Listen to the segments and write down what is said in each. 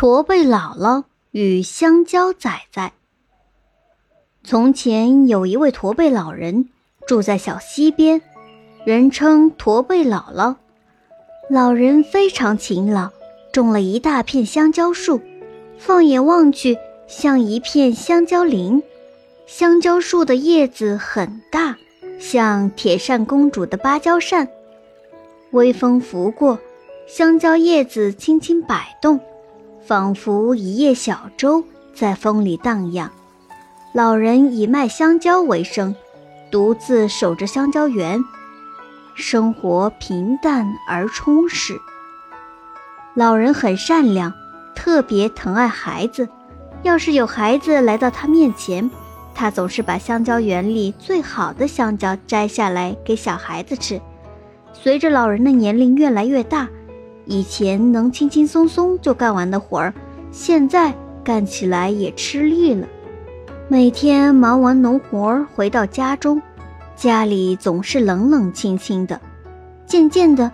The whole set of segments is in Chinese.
驼背姥姥与香蕉仔仔。从前有一位驼背老人住在小溪边，人称驼背姥姥。老人非常勤劳，种了一大片香蕉树，放眼望去像一片香蕉林。香蕉树的叶子很大，像铁扇公主的芭蕉扇，微风拂过，香蕉叶子轻轻摆动。仿佛一叶小舟在风里荡漾。老人以卖香蕉为生，独自守着香蕉园，生活平淡而充实。老人很善良，特别疼爱孩子。要是有孩子来到他面前，他总是把香蕉园里最好的香蕉摘下来给小孩子吃。随着老人的年龄越来越大，以前能轻轻松松就干完的活儿，现在干起来也吃力了。每天忙完农活儿回到家中，家里总是冷冷清清的。渐渐的，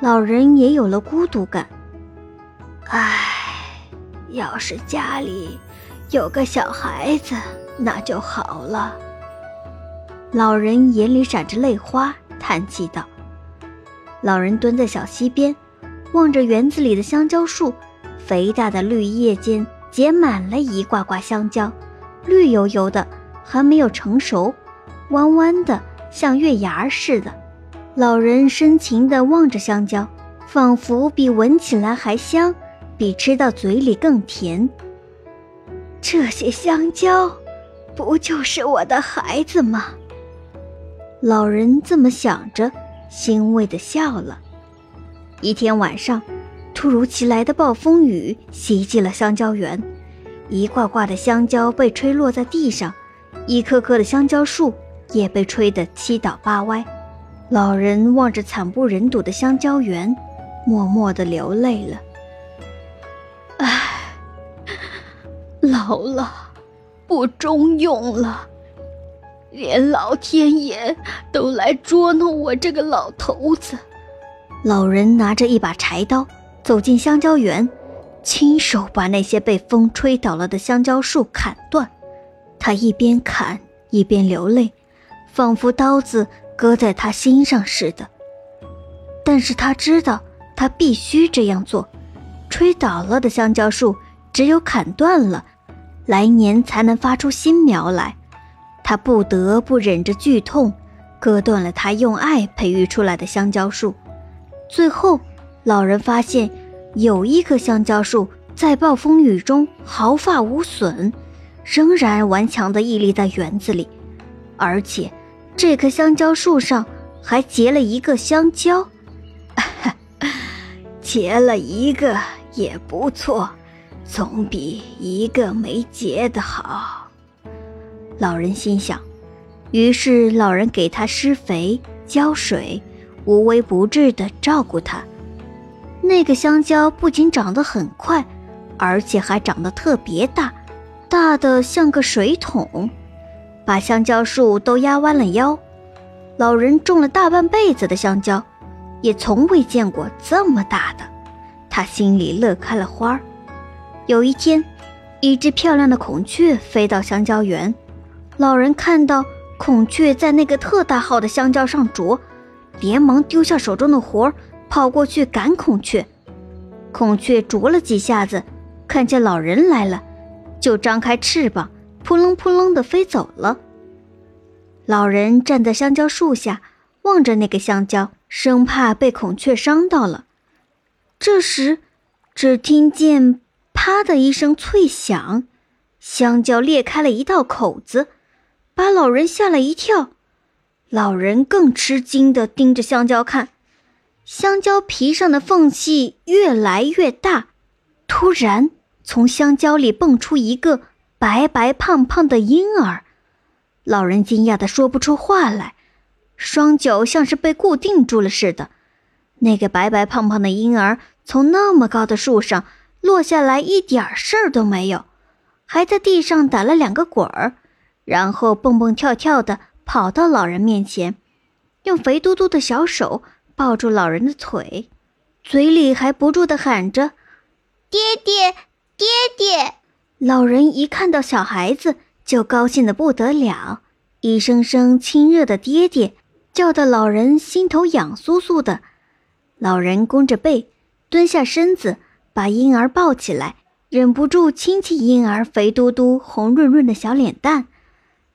老人也有了孤独感。唉，要是家里有个小孩子，那就好了。老人眼里闪着泪花，叹气道：“老人蹲在小溪边。”望着园子里的香蕉树，肥大的绿叶间结满了一挂挂香蕉，绿油油的，还没有成熟，弯弯的，像月牙似的。老人深情地望着香蕉，仿佛比闻起来还香，比吃到嘴里更甜。这些香蕉，不就是我的孩子吗？老人这么想着，欣慰地笑了。一天晚上，突如其来的暴风雨袭击了香蕉园，一挂挂的香蕉被吹落在地上，一棵棵的香蕉树也被吹得七倒八歪。老人望着惨不忍睹的香蕉园，默默地流泪了。唉，老了，不中用了，连老天爷都来捉弄我这个老头子。老人拿着一把柴刀走进香蕉园，亲手把那些被风吹倒了的香蕉树砍断。他一边砍一边流泪，仿佛刀子割在他心上似的。但是他知道，他必须这样做。吹倒了的香蕉树，只有砍断了，来年才能发出新苗来。他不得不忍着剧痛，割断了他用爱培育出来的香蕉树。最后，老人发现有一棵香蕉树在暴风雨中毫发无损，仍然顽强地屹立在园子里，而且这棵香蕉树上还结了一个香蕉。结了一个也不错，总比一个没结的好。老人心想，于是老人给它施肥、浇水。无微不至地照顾它。那个香蕉不仅长得很快，而且还长得特别大，大的像个水桶，把香蕉树都压弯了腰。老人种了大半辈子的香蕉，也从未见过这么大的，他心里乐开了花。有一天，一只漂亮的孔雀飞到香蕉园，老人看到孔雀在那个特大号的香蕉上啄。连忙丢下手中的活儿，跑过去赶孔雀。孔雀啄了几下子，看见老人来了，就张开翅膀，扑棱扑棱地飞走了。老人站在香蕉树下，望着那个香蕉，生怕被孔雀伤到了。这时，只听见“啪”的一声脆响，香蕉裂开了一道口子，把老人吓了一跳。老人更吃惊地盯着香蕉看，香蕉皮上的缝隙越来越大。突然，从香蕉里蹦出一个白白胖胖的婴儿。老人惊讶地说不出话来，双脚像是被固定住了似的。那个白白胖胖的婴儿从那么高的树上落下来，一点事儿都没有，还在地上打了两个滚儿，然后蹦蹦跳跳的。跑到老人面前，用肥嘟嘟的小手抱住老人的腿，嘴里还不住地喊着：“爹爹，爹爹！老人一看到小孩子，就高兴得不得了，一声声亲热的“爹爹”，叫得老人心头痒酥酥的。老人弓着背，蹲下身子，把婴儿抱起来，忍不住亲亲婴儿肥嘟嘟、红润润的小脸蛋。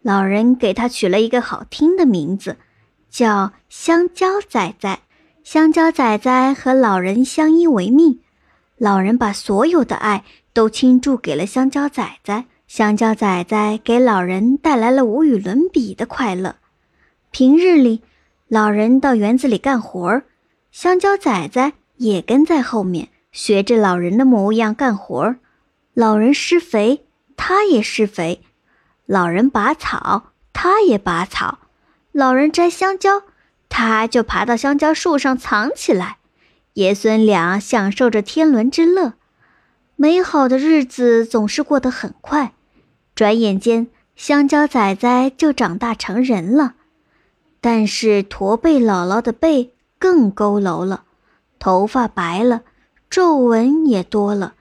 老人给他取了一个好听的名字，叫香蕉仔仔。香蕉仔仔和老人相依为命，老人把所有的爱。都倾注给了香蕉仔仔，香蕉仔仔给老人带来了无与伦比的快乐。平日里，老人到园子里干活儿，香蕉仔仔也跟在后面，学着老人的模样干活儿。老人施肥，他也施肥；老人拔草，他也拔草；老人摘香蕉，他就爬到香蕉树上藏起来。爷孙俩享受着天伦之乐。美好的日子总是过得很快，转眼间，香蕉仔仔就长大成人了。但是驼背姥姥的背更佝偻了，头发白了，皱纹也多了，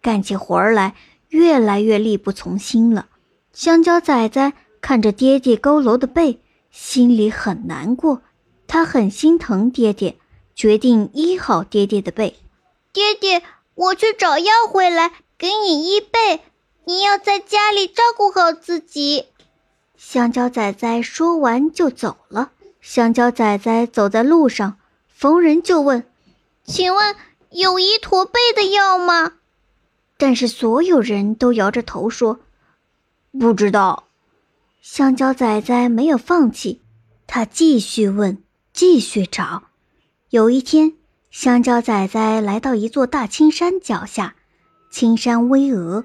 干起活来越来越力不从心了。香蕉仔仔看着爹爹佝偻的背，心里很难过，他很心疼爹爹，决定医好爹爹的背。爹爹。我去找药回来给你医背，你要在家里照顾好自己。香蕉仔仔说完就走了。香蕉仔仔走在路上，逢人就问：“请问有医驼背的药吗？”但是所有人都摇着头说：“不知道。”香蕉仔仔没有放弃，他继续问，继续找。有一天。香蕉仔仔来到一座大青山脚下，青山巍峨，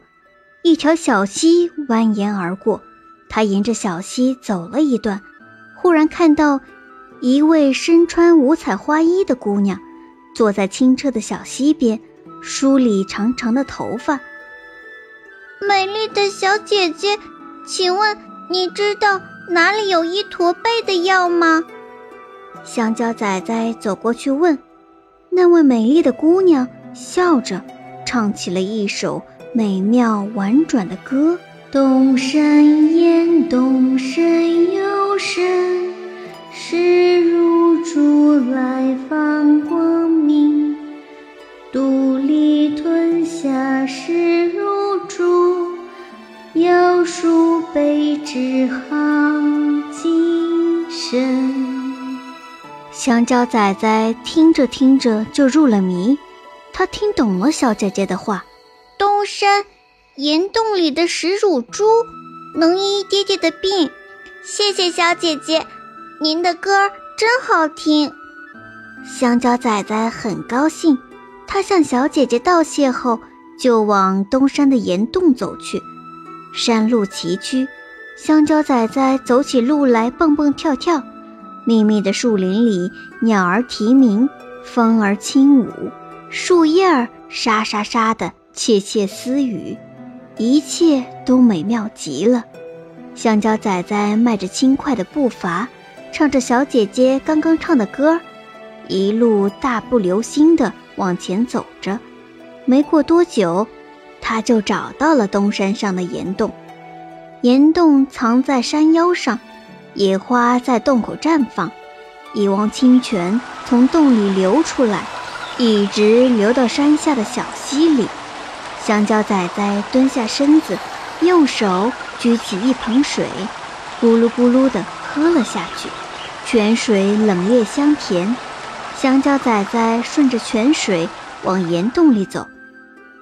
一条小溪蜿蜒而过。他沿着小溪走了一段，忽然看到一位身穿五彩花衣的姑娘，坐在清澈的小溪边，梳理长长的头发。美丽的小姐姐，请问你知道哪里有一驼背的药吗？香蕉仔仔走过去问。那位美丽的姑娘笑着，唱起了一首美妙婉转的歌：东山岩，东山有山，石如珠来放光明。有数倍之好精神。香蕉仔仔听着听着就入了迷，他听懂了小姐姐的话。东山岩洞里的石乳猪能医爹爹的病，谢谢小姐姐，您的歌真好听。香蕉仔仔很高兴，他向小姐姐道谢后，就往东山的岩洞走去。山路崎岖，香蕉仔仔走起路来蹦蹦跳跳。密密的树林里，鸟儿啼鸣，风儿轻舞，树叶儿沙沙沙的窃窃私语，一切都美妙极了。香蕉仔仔迈着轻快的步伐，唱着小姐姐刚刚唱的歌，一路大步流星地往前走着。没过多久，他就找到了东山上的岩洞。岩洞藏在山腰上。野花在洞口绽放，一汪清泉从洞里流出来，一直流到山下的小溪里。香蕉仔仔蹲下身子，用手举起一盆水，咕噜咕噜地喝了下去。泉水冷冽香甜，香蕉仔仔顺着泉水往岩洞里走。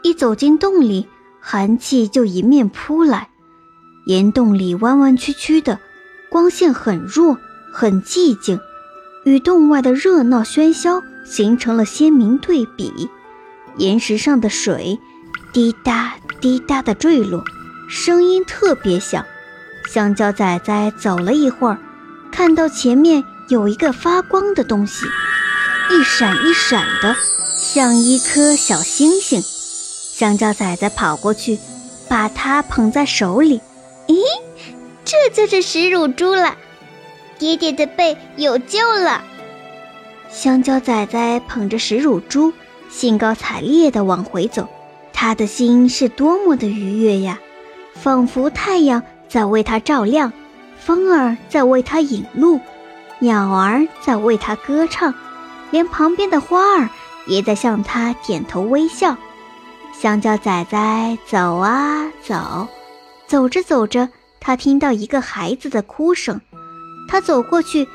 一走进洞里，寒气就迎面扑来。岩洞里弯弯曲曲的。光线很弱，很寂静，与洞外的热闹喧嚣形成了鲜明对比。岩石上的水滴答滴答地坠落，声音特别响。香蕉仔仔走了一会儿，看到前面有一个发光的东西，一闪一闪的，像一颗小星星。香蕉仔仔跑过去，把它捧在手里。咦？这就是石乳猪了，爹爹的背有救了。香蕉仔仔捧着石乳猪，兴高采烈地往回走。他的心是多么的愉悦呀，仿佛太阳在为他照亮，风儿在为他引路，鸟儿在为他歌唱，连旁边的花儿也在向他点头微笑。香蕉仔仔走啊走，走着走着，他听到一个孩子的哭声，他走过去，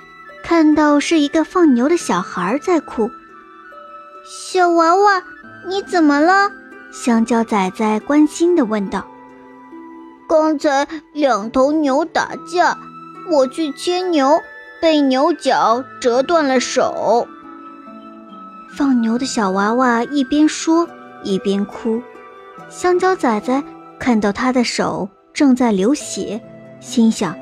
看到是一个放牛的小孩在哭。小娃娃，你怎么了？香蕉仔仔关心地问道：“刚才两头牛打架，我去牵牛，被牛角折断了手。”放牛的小娃娃一边说一边哭。香蕉仔仔看到他的手正在流血，心想：“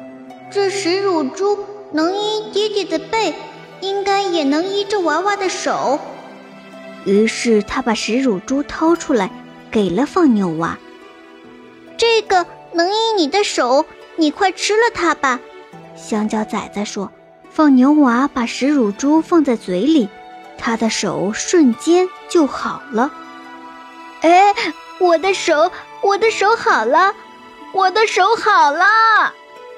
这食乳猪能医爹爹的背，应该也能医这娃娃的手。”于是他把食乳猪掏出来，给了放牛娃。这个能医你的手，你快吃了它吧。香蕉仔仔说。放牛娃把食乳猪放在嘴里，他的手瞬间就好了。哎，我的手，我的手好了，我的手好了。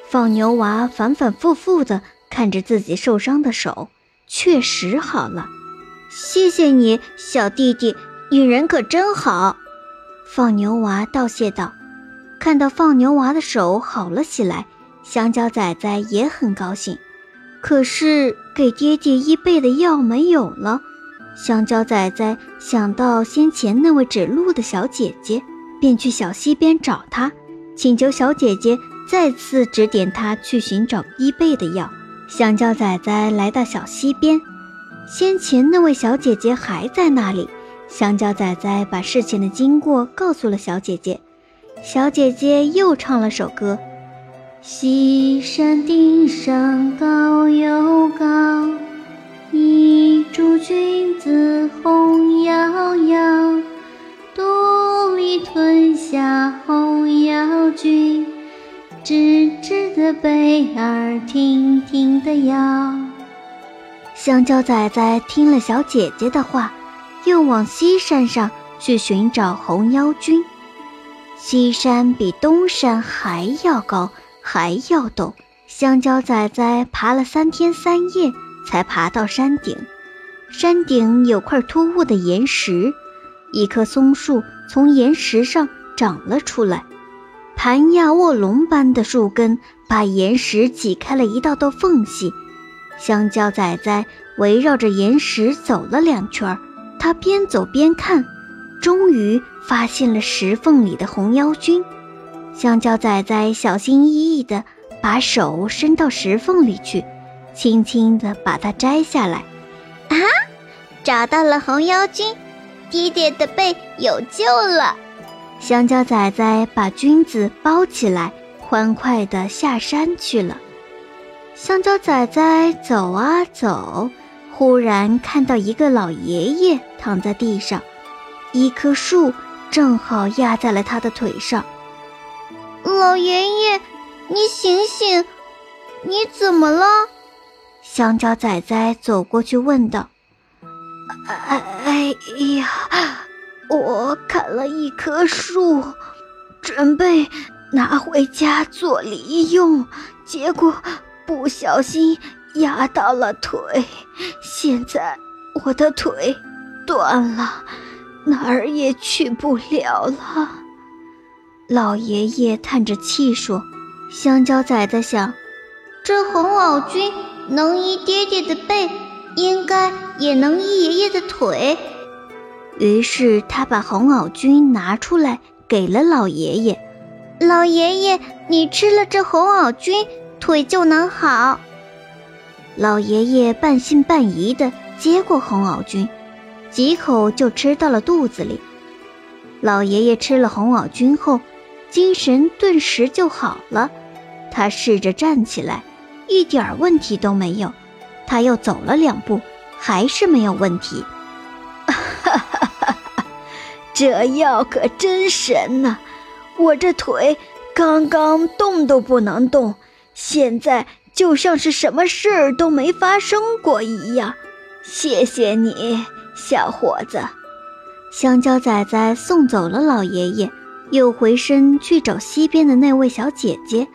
放牛娃反反复复地看着自己受伤的手，确实好了。谢谢你，小弟弟，你人可真好。放牛娃道谢道。看到放牛娃的手好了起来，香蕉仔仔也很高兴。可是给爹爹医背的药没有了。香蕉仔仔想到先前那位指路的小姐姐，便去小溪边找她，请求小姐姐再次指点他去寻找医背的药。香蕉仔仔来到小溪边。先前那位小姐姐还在那里，香蕉仔仔把事情的经过告诉了小姐姐，小姐姐又唱了首歌：西山顶上高又高，一株君子红摇摇，肚里吞下红药菌，直直的背儿挺挺的摇。香蕉仔仔听了小姐姐的话，又往西山上去寻找红腰菌。西山比东山还要高，还要陡。香蕉仔仔爬了三天三夜，才爬到山顶。山顶有块突兀的岩石，一棵松树从岩石上长了出来，盘亚卧龙般的树根把岩石挤开了一道道缝隙。香蕉仔仔围绕着岩石走了两圈，他边走边看，终于发现了石缝里的红妖菌。香蕉仔仔小心翼翼地把手伸到石缝里去，轻轻地把它摘下来。啊，找到了红腰菌，爹爹的背有救了。香蕉仔仔把菌子包起来，欢快地下山去了。香蕉仔仔走啊走，忽然看到一个老爷爷躺在地上，一棵树正好压在了他的腿上。老爷爷，你醒醒，你怎么了？香蕉仔仔走过去问道。哎呀，我砍了一棵树，准备拿回家做梨用，结果。不小心压到了腿，现在我的腿断了，哪儿也去不了了。老爷爷叹着气说：“香蕉仔仔想，这红袄菌能医爹爹的背，应该也能医爷爷的腿。”于是他把红袄菌拿出来给了老爷爷。老爷爷，你吃了这红袄菌。腿就能好。老爷爷半信半疑地接过红袄菌，几口就吃到了肚子里。老爷爷吃了红袄菌后，精神顿时就好了。他试着站起来，一点问题都没有。他又走了两步，还是没有问题。哈哈哈！这药可真神呐！我这腿刚刚动都不能动。现在就像是什么事儿都没发生过一样，谢谢你，小伙子。香蕉仔仔送走了老爷爷，又回身去找西边的那位小姐姐。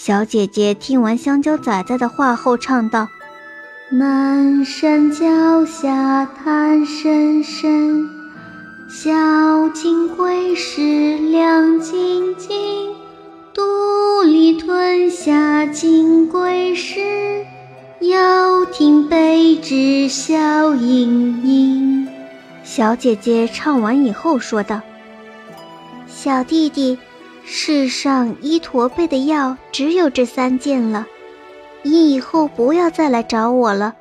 小姐姐听完香蕉仔仔的话后，唱道：“南山脚下潭深深，小金龟石亮晶晶，肚里吞下金龟石，要听北至小莺莺。”小姐姐唱完以后说道：“小弟弟。”世上医驼背的药只有这三件了，你以后不要再来找我了，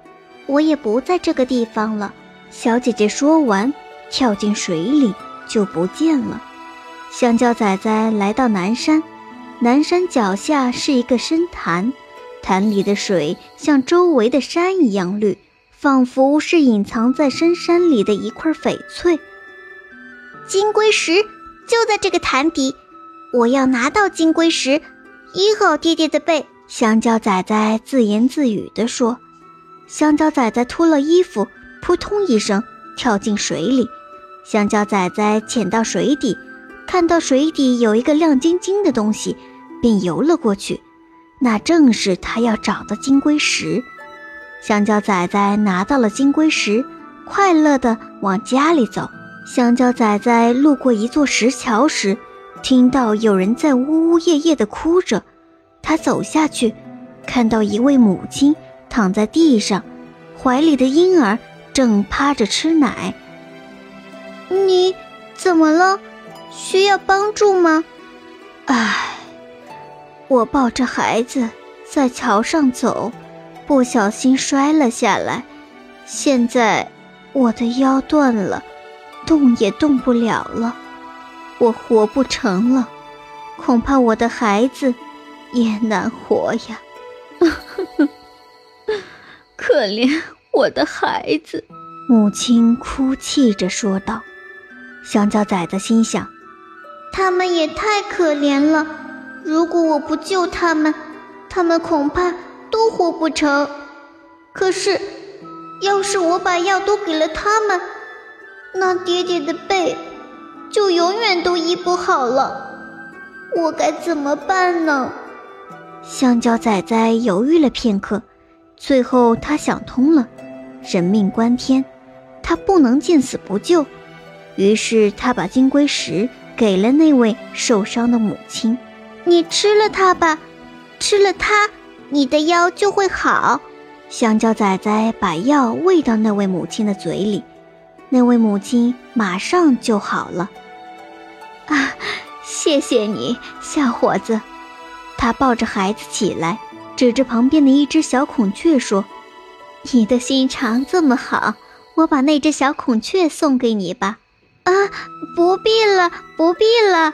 我也不在这个地方了。小姐姐说完，跳进水里就不见了。香蕉仔仔来到南山，南山脚下是一个深潭，潭里的水像周围的山一样绿，仿佛是隐藏在深山里的一块翡翠。金龟石就在这个潭底。我要拿到金龟石，医好爹爹的背。香蕉仔仔自言自语地说。香蕉仔仔脱了衣服，扑通一声跳进水里。香蕉仔仔潜到水底，看到水底有一个亮晶晶的东西，便游了过去。那正是他要找的金龟石。香蕉仔仔拿到了金龟石，快乐地往家里走。香蕉仔仔路过一座石桥时，听到有人在呜呜咽咽的哭着，他走下去，看到一位母亲躺在地上，怀里的婴儿正趴着吃奶。你怎么了？需要帮助吗？唉，我抱着孩子在桥上走，不小心摔了下来，现在我的腰断了，动也动不了了。我活不成了，恐怕我的孩子也难活呀！可怜我的孩子，母亲哭泣着说道。香蕉崽子心想：他们也太可怜了，如果我不救他们，他们恐怕都活不成。可是，要是我把药都给了他们，那爹爹的背……就永远都医不好了，我该怎么办呢？香蕉仔仔犹豫了片刻，最后他想通了，人命关天，他不能见死不救。于是他把金龟石给了那位受伤的母亲：“你吃了它吧，吃了它，你的腰就会好。”香蕉仔仔把药喂到那位母亲的嘴里。那位母亲马上就好了，啊，谢谢你，小伙子。他抱着孩子起来，指着旁边的一只小孔雀说：“你的心肠这么好，我把那只小孔雀送给你吧。”啊，不必了，不必了。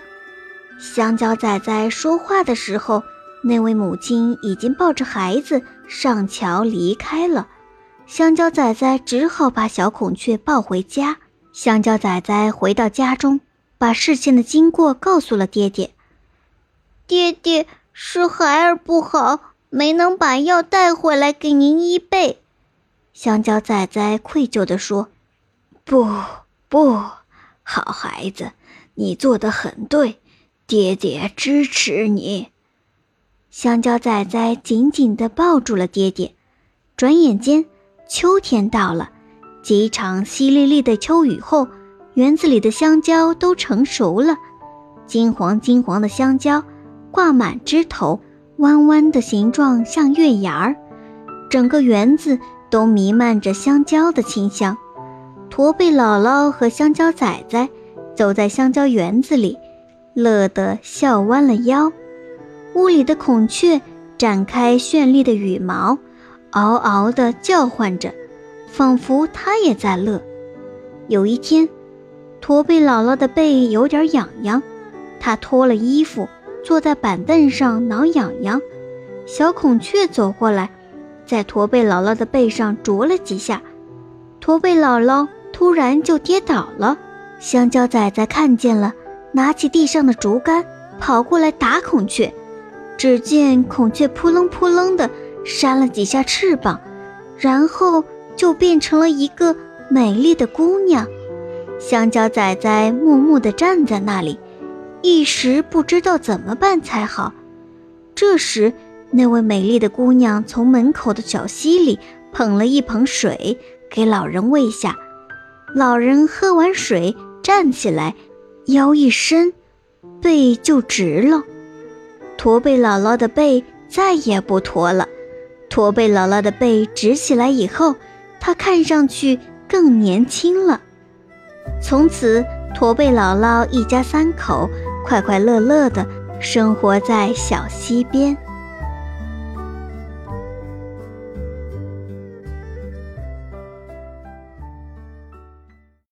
香蕉仔仔说话的时候，那位母亲已经抱着孩子上桥离开了。香蕉仔仔只好把小孔雀抱回家。香蕉仔仔回到家中，把事情的经过告诉了爹爹。爹爹是孩儿不好，没能把药带回来给您医背。香蕉仔仔愧疚地说：“不，不好孩子，你做的很对，爹爹支持你。”香蕉仔仔紧紧地抱住了爹爹。转眼间。秋天到了，几场淅沥沥的秋雨后，园子里的香蕉都成熟了。金黄金黄的香蕉挂满枝头，弯弯的形状像月牙儿。整个园子都弥漫着香蕉的清香。驼背姥姥和香蕉仔仔走在香蕉园子里，乐得笑弯了腰。屋里的孔雀展开绚丽的羽毛。嗷嗷地叫唤着，仿佛它也在乐。有一天，驼背姥姥的背有点痒痒，她脱了衣服，坐在板凳上挠痒痒。小孔雀走过来，在驼背姥姥的背上啄了几下，驼背姥姥突然就跌倒了。香蕉仔仔看见了，拿起地上的竹竿，跑过来打孔雀。只见孔雀扑棱扑棱的。扇了几下翅膀，然后就变成了一个美丽的姑娘。香蕉仔仔木木地站在那里，一时不知道怎么办才好。这时，那位美丽的姑娘从门口的小溪里捧了一盆水给老人喂下。老人喝完水，站起来，腰一伸，背就直了。驼背姥姥的背再也不驼了。驼背姥姥的背直起来以后，她看上去更年轻了。从此，驼背姥姥一家三口快快乐乐地生活在小溪边。